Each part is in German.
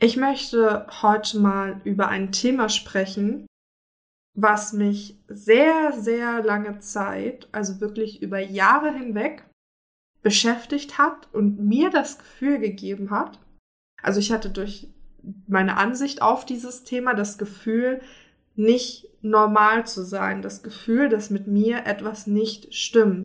Ich möchte heute mal über ein Thema sprechen, was mich sehr, sehr lange Zeit, also wirklich über Jahre hinweg, beschäftigt hat und mir das Gefühl gegeben hat. Also ich hatte durch meine Ansicht auf dieses Thema das Gefühl, nicht normal zu sein, das Gefühl, dass mit mir etwas nicht stimmt.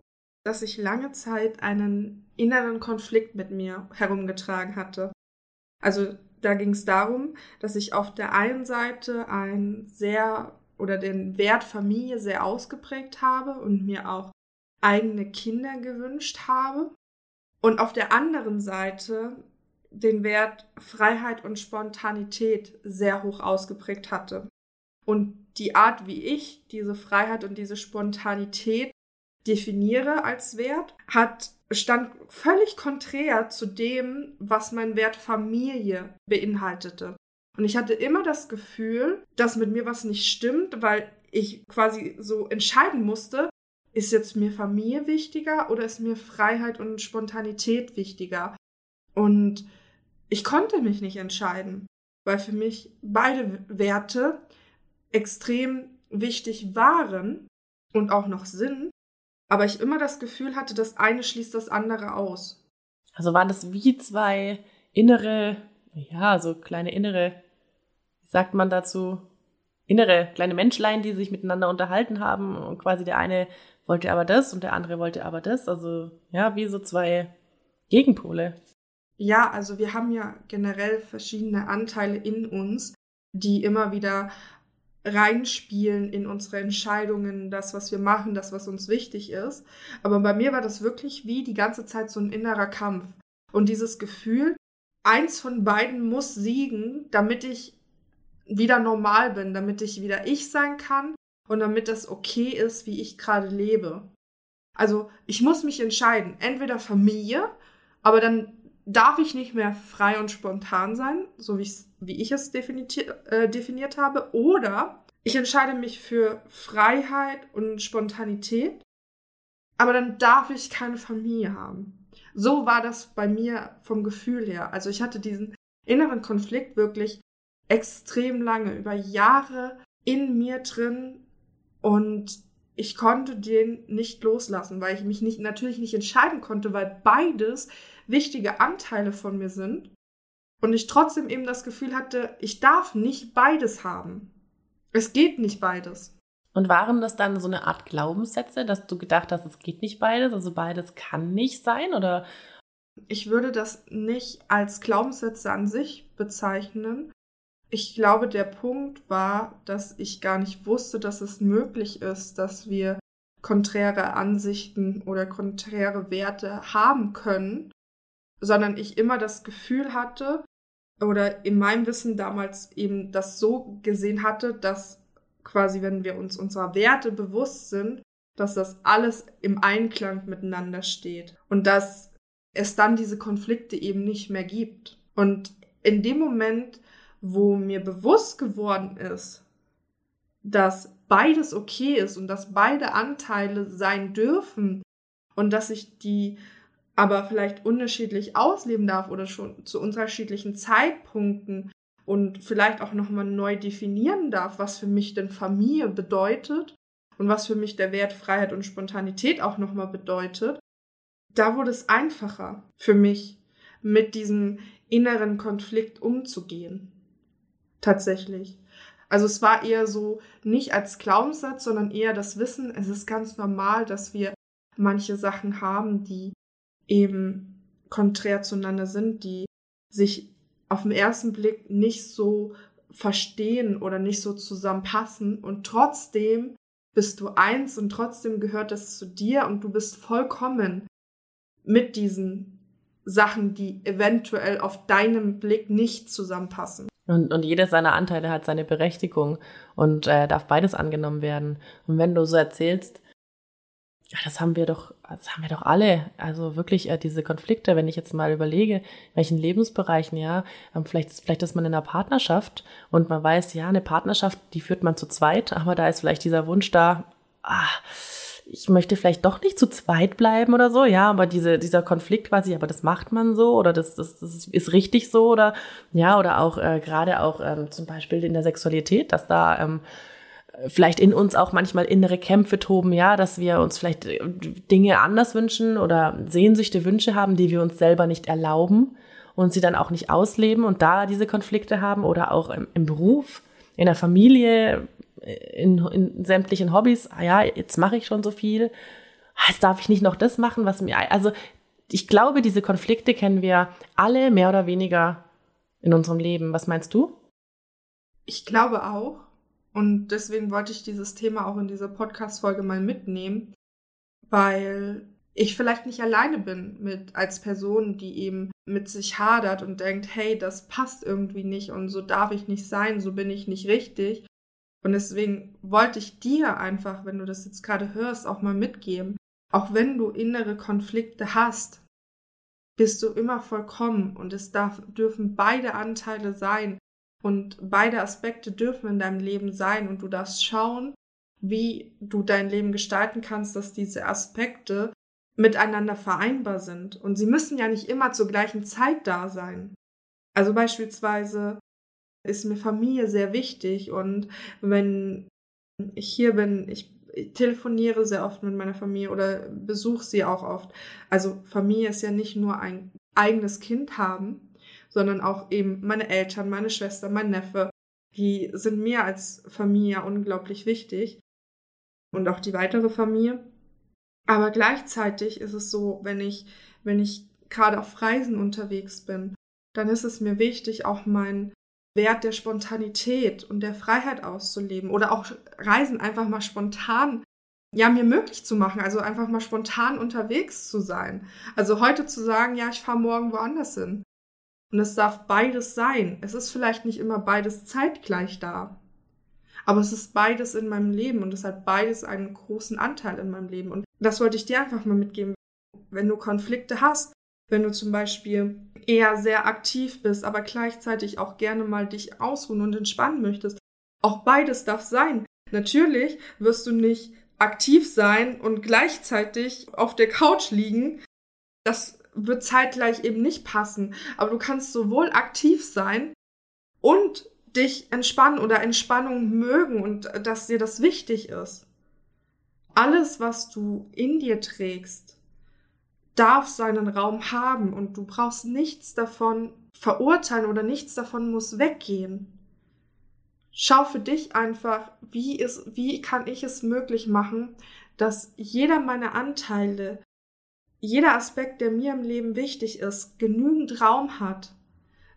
dass ich lange Zeit einen inneren Konflikt mit mir herumgetragen hatte. Also da ging es darum, dass ich auf der einen Seite ein sehr oder den Wert Familie sehr ausgeprägt habe und mir auch eigene Kinder gewünscht habe und auf der anderen Seite den Wert Freiheit und Spontanität sehr hoch ausgeprägt hatte. Und die Art, wie ich diese Freiheit und diese Spontanität definiere als Wert, hat stand völlig konträr zu dem, was mein Wert Familie beinhaltete. Und ich hatte immer das Gefühl, dass mit mir was nicht stimmt, weil ich quasi so entscheiden musste, ist jetzt mir Familie wichtiger oder ist mir Freiheit und Spontanität wichtiger? Und ich konnte mich nicht entscheiden, weil für mich beide Werte extrem wichtig waren und auch noch sind aber ich immer das Gefühl hatte, das eine schließt das andere aus. Also waren das wie zwei innere, ja, so kleine innere, wie sagt man dazu, innere kleine Menschlein, die sich miteinander unterhalten haben und quasi der eine wollte aber das und der andere wollte aber das. Also ja, wie so zwei Gegenpole. Ja, also wir haben ja generell verschiedene Anteile in uns, die immer wieder reinspielen in unsere Entscheidungen, das, was wir machen, das, was uns wichtig ist. Aber bei mir war das wirklich wie die ganze Zeit so ein innerer Kampf. Und dieses Gefühl, eins von beiden muss siegen, damit ich wieder normal bin, damit ich wieder ich sein kann und damit das okay ist, wie ich gerade lebe. Also ich muss mich entscheiden, entweder Familie, aber dann darf ich nicht mehr frei und spontan sein, so wie, wie ich es äh, definiert habe, oder ich entscheide mich für Freiheit und Spontanität, aber dann darf ich keine Familie haben. So war das bei mir vom Gefühl her. Also ich hatte diesen inneren Konflikt wirklich extrem lange, über Jahre in mir drin und ich konnte den nicht loslassen, weil ich mich nicht, natürlich nicht entscheiden konnte, weil beides wichtige Anteile von mir sind und ich trotzdem eben das Gefühl hatte, ich darf nicht beides haben. Es geht nicht beides. Und waren das dann so eine Art Glaubenssätze, dass du gedacht hast, es geht nicht beides, also beides kann nicht sein oder? Ich würde das nicht als Glaubenssätze an sich bezeichnen. Ich glaube, der Punkt war, dass ich gar nicht wusste, dass es möglich ist, dass wir konträre Ansichten oder konträre Werte haben können sondern ich immer das Gefühl hatte oder in meinem Wissen damals eben das so gesehen hatte, dass quasi, wenn wir uns unserer Werte bewusst sind, dass das alles im Einklang miteinander steht und dass es dann diese Konflikte eben nicht mehr gibt. Und in dem Moment, wo mir bewusst geworden ist, dass beides okay ist und dass beide Anteile sein dürfen und dass ich die aber vielleicht unterschiedlich ausleben darf oder schon zu unterschiedlichen Zeitpunkten und vielleicht auch nochmal neu definieren darf, was für mich denn Familie bedeutet und was für mich der Wert Freiheit und Spontanität auch nochmal bedeutet, da wurde es einfacher für mich, mit diesem inneren Konflikt umzugehen. Tatsächlich. Also es war eher so nicht als Glaubenssatz, sondern eher das Wissen, es ist ganz normal, dass wir manche Sachen haben, die eben konträr zueinander sind, die sich auf den ersten Blick nicht so verstehen oder nicht so zusammenpassen und trotzdem bist du eins und trotzdem gehört das zu dir und du bist vollkommen mit diesen Sachen, die eventuell auf deinem Blick nicht zusammenpassen. Und, und jedes seiner Anteile hat seine Berechtigung und äh, darf beides angenommen werden. Und wenn du so erzählst, ja, das haben wir doch, das haben wir doch alle. Also wirklich äh, diese Konflikte, wenn ich jetzt mal überlege, welchen Lebensbereichen, ja, ähm, vielleicht, vielleicht ist man in einer Partnerschaft und man weiß, ja, eine Partnerschaft, die führt man zu zweit, aber da ist vielleicht dieser Wunsch da, ah, ich möchte vielleicht doch nicht zu zweit bleiben oder so, ja, aber diese, dieser Konflikt quasi, aber das macht man so oder das, das, das ist richtig so oder ja, oder auch äh, gerade auch ähm, zum Beispiel in der Sexualität, dass da ähm, vielleicht in uns auch manchmal innere Kämpfe toben, ja, dass wir uns vielleicht äh, Dinge anders wünschen oder Sehnsüchte, Wünsche haben, die wir uns selber nicht erlauben und sie dann auch nicht ausleben und da diese Konflikte haben oder auch im, im Beruf, in der Familie, in, in sämtlichen Hobbys, ah ja, jetzt mache ich schon so viel, ah, jetzt darf ich nicht noch das machen, was mir, also ich glaube, diese Konflikte kennen wir alle mehr oder weniger in unserem Leben. Was meinst du? Ich glaube auch. Und deswegen wollte ich dieses Thema auch in dieser Podcast-Folge mal mitnehmen, weil ich vielleicht nicht alleine bin mit als Person, die eben mit sich hadert und denkt, hey, das passt irgendwie nicht und so darf ich nicht sein, so bin ich nicht richtig. Und deswegen wollte ich dir einfach, wenn du das jetzt gerade hörst, auch mal mitgeben. Auch wenn du innere Konflikte hast, bist du immer vollkommen und es darf, dürfen beide Anteile sein und beide Aspekte dürfen in deinem Leben sein und du darfst schauen, wie du dein Leben gestalten kannst, dass diese Aspekte miteinander vereinbar sind. Und sie müssen ja nicht immer zur gleichen Zeit da sein. Also beispielsweise ist mir Familie sehr wichtig und wenn ich hier bin, ich telefoniere sehr oft mit meiner Familie oder besuche sie auch oft. Also Familie ist ja nicht nur ein eigenes Kind haben, sondern auch eben meine Eltern, meine Schwester, mein Neffe. Die sind mir als Familie unglaublich wichtig und auch die weitere Familie. Aber gleichzeitig ist es so, wenn ich, wenn ich gerade auf Reisen unterwegs bin, dann ist es mir wichtig, auch meinen Wert der Spontanität und der Freiheit auszuleben oder auch Reisen einfach mal spontan ja, mir möglich zu machen, also einfach mal spontan unterwegs zu sein. Also heute zu sagen, ja, ich fahre morgen woanders hin. Und es darf beides sein. Es ist vielleicht nicht immer beides zeitgleich da. Aber es ist beides in meinem Leben und es hat beides einen großen Anteil in meinem Leben. Und das wollte ich dir einfach mal mitgeben. Wenn du Konflikte hast, wenn du zum Beispiel eher sehr aktiv bist, aber gleichzeitig auch gerne mal dich ausruhen und entspannen möchtest. Auch beides darf sein. Natürlich wirst du nicht aktiv sein und gleichzeitig auf der Couch liegen. Das wird zeitgleich eben nicht passen. Aber du kannst sowohl aktiv sein und dich entspannen oder Entspannung mögen und dass dir das wichtig ist. Alles, was du in dir trägst, darf seinen Raum haben und du brauchst nichts davon verurteilen oder nichts davon muss weggehen. Schau für dich einfach, wie ist, wie kann ich es möglich machen, dass jeder meiner Anteile, jeder Aspekt, der mir im Leben wichtig ist, genügend Raum hat,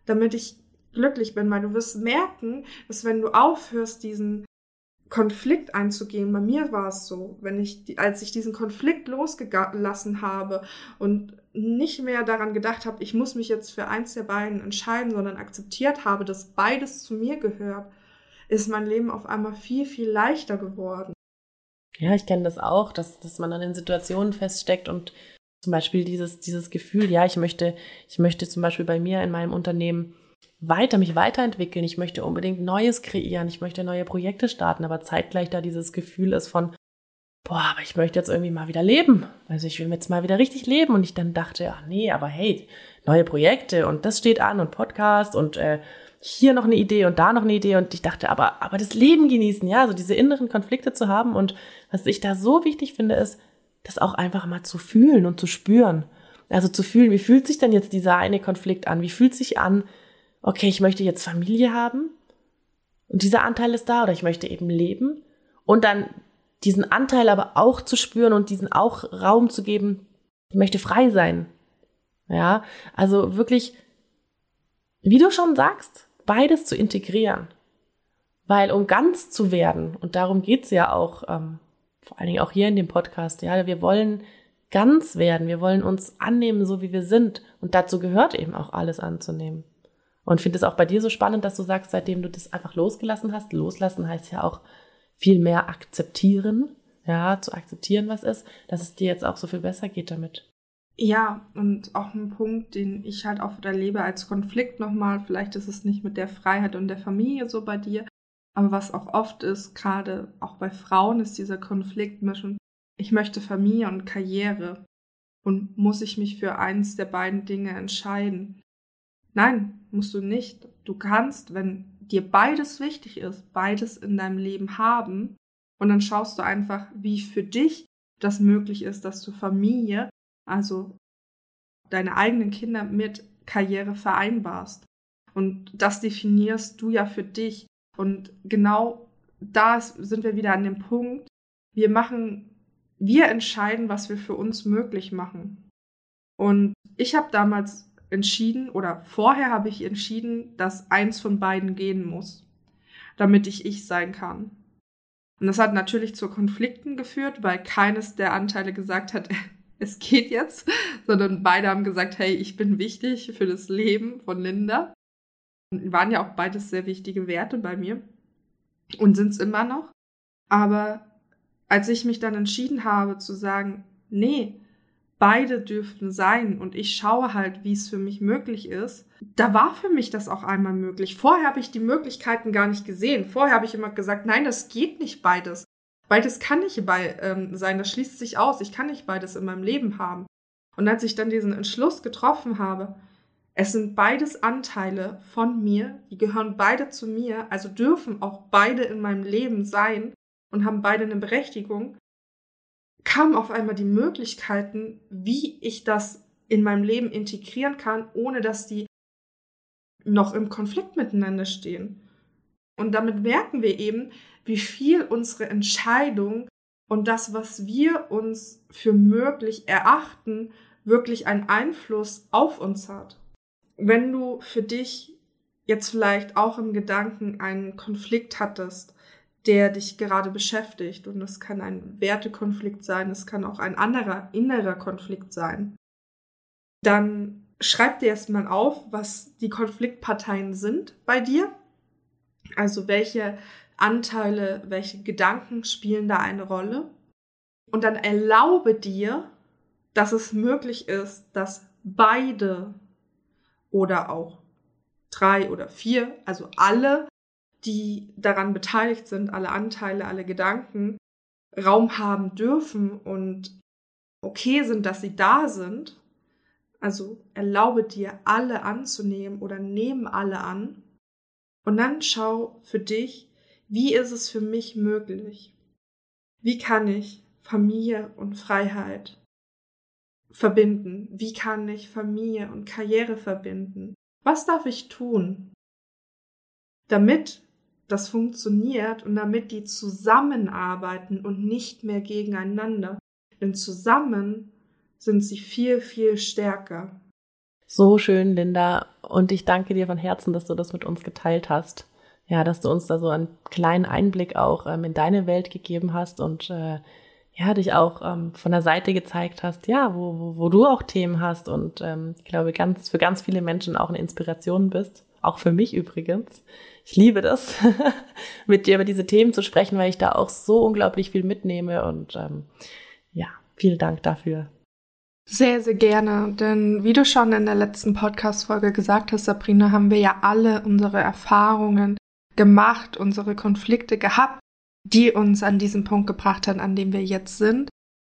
damit ich glücklich bin, weil du wirst merken, dass wenn du aufhörst, diesen Konflikt einzugehen. Bei mir war es so, wenn ich, als ich diesen Konflikt losgelassen habe und nicht mehr daran gedacht habe, ich muss mich jetzt für eins der beiden entscheiden, sondern akzeptiert habe, dass beides zu mir gehört, ist mein Leben auf einmal viel, viel leichter geworden. Ja, ich kenne das auch, dass, dass man dann in Situationen feststeckt und zum Beispiel dieses, dieses Gefühl, ja, ich möchte, ich möchte zum Beispiel bei mir in meinem Unternehmen weiter, mich weiterentwickeln. Ich möchte unbedingt Neues kreieren. Ich möchte neue Projekte starten, aber zeitgleich da dieses Gefühl ist von, boah, aber ich möchte jetzt irgendwie mal wieder leben. Also ich will jetzt mal wieder richtig leben. Und ich dann dachte, ach nee, aber hey, neue Projekte und das steht an und Podcast und äh, hier noch eine Idee und da noch eine Idee. Und ich dachte, aber, aber das Leben genießen, ja, so diese inneren Konflikte zu haben. Und was ich da so wichtig finde, ist, das auch einfach mal zu fühlen und zu spüren. Also zu fühlen, wie fühlt sich denn jetzt dieser eine Konflikt an? Wie fühlt sich an, okay, ich möchte jetzt Familie haben und dieser Anteil ist da oder ich möchte eben leben und dann diesen Anteil aber auch zu spüren und diesen auch Raum zu geben, ich möchte frei sein. Ja, also wirklich, wie du schon sagst, beides zu integrieren. Weil um ganz zu werden, und darum geht's ja auch, ähm, vor allen Dingen auch hier in dem Podcast, ja, wir wollen ganz werden, wir wollen uns annehmen, so wie wir sind. Und dazu gehört eben auch alles anzunehmen. Und finde es auch bei dir so spannend, dass du sagst, seitdem du das einfach losgelassen hast, loslassen heißt ja auch viel mehr akzeptieren, ja, zu akzeptieren, was ist, dass es dir jetzt auch so viel besser geht damit. Ja, und auch ein Punkt, den ich halt auch erlebe als Konflikt nochmal, vielleicht ist es nicht mit der Freiheit und der Familie so bei dir, aber was auch oft ist, gerade auch bei Frauen, ist dieser Konflikt zwischen, ich möchte Familie und Karriere und muss ich mich für eins der beiden Dinge entscheiden. Nein, musst du nicht. Du kannst, wenn dir beides wichtig ist, beides in deinem Leben haben und dann schaust du einfach, wie für dich das möglich ist, dass du Familie also deine eigenen Kinder mit Karriere vereinbarst. Und das definierst du ja für dich. Und genau da sind wir wieder an dem Punkt, wir machen, wir entscheiden, was wir für uns möglich machen. Und ich habe damals entschieden, oder vorher habe ich entschieden, dass eins von beiden gehen muss, damit ich ich sein kann. Und das hat natürlich zu Konflikten geführt, weil keines der Anteile gesagt hat, es geht jetzt, sondern beide haben gesagt, hey, ich bin wichtig für das Leben von Linda. Waren ja auch beides sehr wichtige Werte bei mir und sind es immer noch. Aber als ich mich dann entschieden habe zu sagen, nee, beide dürften sein und ich schaue halt, wie es für mich möglich ist, da war für mich das auch einmal möglich. Vorher habe ich die Möglichkeiten gar nicht gesehen. Vorher habe ich immer gesagt, nein, das geht nicht beides. Beides kann nicht bei, ähm, sein, das schließt sich aus. Ich kann nicht beides in meinem Leben haben. Und als ich dann diesen Entschluss getroffen habe, es sind beides Anteile von mir, die gehören beide zu mir, also dürfen auch beide in meinem Leben sein und haben beide eine Berechtigung, kamen auf einmal die Möglichkeiten, wie ich das in meinem Leben integrieren kann, ohne dass die noch im Konflikt miteinander stehen. Und damit merken wir eben, wie viel unsere Entscheidung und das, was wir uns für möglich erachten, wirklich einen Einfluss auf uns hat. Wenn du für dich jetzt vielleicht auch im Gedanken einen Konflikt hattest, der dich gerade beschäftigt, und es kann ein Wertekonflikt sein, es kann auch ein anderer innerer Konflikt sein, dann schreib dir erstmal auf, was die Konfliktparteien sind bei dir. Also welche Anteile, welche Gedanken spielen da eine Rolle. Und dann erlaube dir, dass es möglich ist, dass beide oder auch drei oder vier, also alle, die daran beteiligt sind, alle Anteile, alle Gedanken, Raum haben dürfen und okay sind, dass sie da sind. Also erlaube dir, alle anzunehmen oder nehmen alle an. Und dann schau für dich, wie ist es für mich möglich? Wie kann ich Familie und Freiheit verbinden? Wie kann ich Familie und Karriere verbinden? Was darf ich tun, damit das funktioniert und damit die zusammenarbeiten und nicht mehr gegeneinander? Denn zusammen sind sie viel, viel stärker. So schön, Linda. Und ich danke dir von Herzen, dass du das mit uns geteilt hast ja, dass du uns da so einen kleinen Einblick auch ähm, in deine Welt gegeben hast und äh, ja, dich auch ähm, von der Seite gezeigt hast, ja, wo, wo, wo du auch Themen hast und ähm, ich glaube, ganz, für ganz viele Menschen auch eine Inspiration bist. Auch für mich übrigens. Ich liebe das, mit dir über diese Themen zu sprechen, weil ich da auch so unglaublich viel mitnehme und ähm, ja, vielen Dank dafür. Sehr, sehr gerne, denn wie du schon in der letzten Podcast-Folge gesagt hast, Sabrina, haben wir ja alle unsere Erfahrungen gemacht, unsere Konflikte gehabt, die uns an diesen Punkt gebracht haben, an dem wir jetzt sind.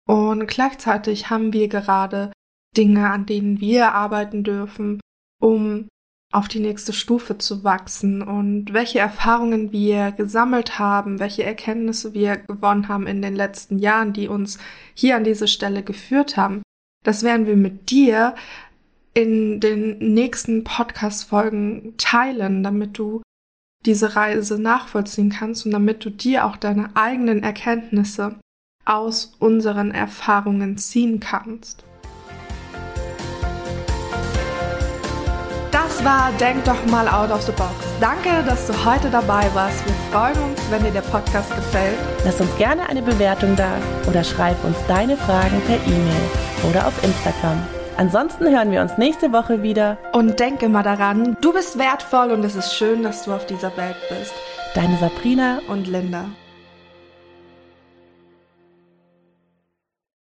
Und gleichzeitig haben wir gerade Dinge, an denen wir arbeiten dürfen, um auf die nächste Stufe zu wachsen und welche Erfahrungen wir gesammelt haben, welche Erkenntnisse wir gewonnen haben in den letzten Jahren, die uns hier an diese Stelle geführt haben. Das werden wir mit dir in den nächsten Podcast-Folgen teilen, damit du diese Reise nachvollziehen kannst und damit du dir auch deine eigenen Erkenntnisse aus unseren Erfahrungen ziehen kannst. Das war Denk doch mal out of the box. Danke, dass du heute dabei warst. Wir freuen uns, wenn dir der Podcast gefällt. Lass uns gerne eine Bewertung da oder schreib uns deine Fragen per E-Mail oder auf Instagram. Ansonsten hören wir uns nächste Woche wieder. Und denke mal daran, du bist wertvoll und es ist schön, dass du auf dieser Welt bist. Deine Sabrina und Linda.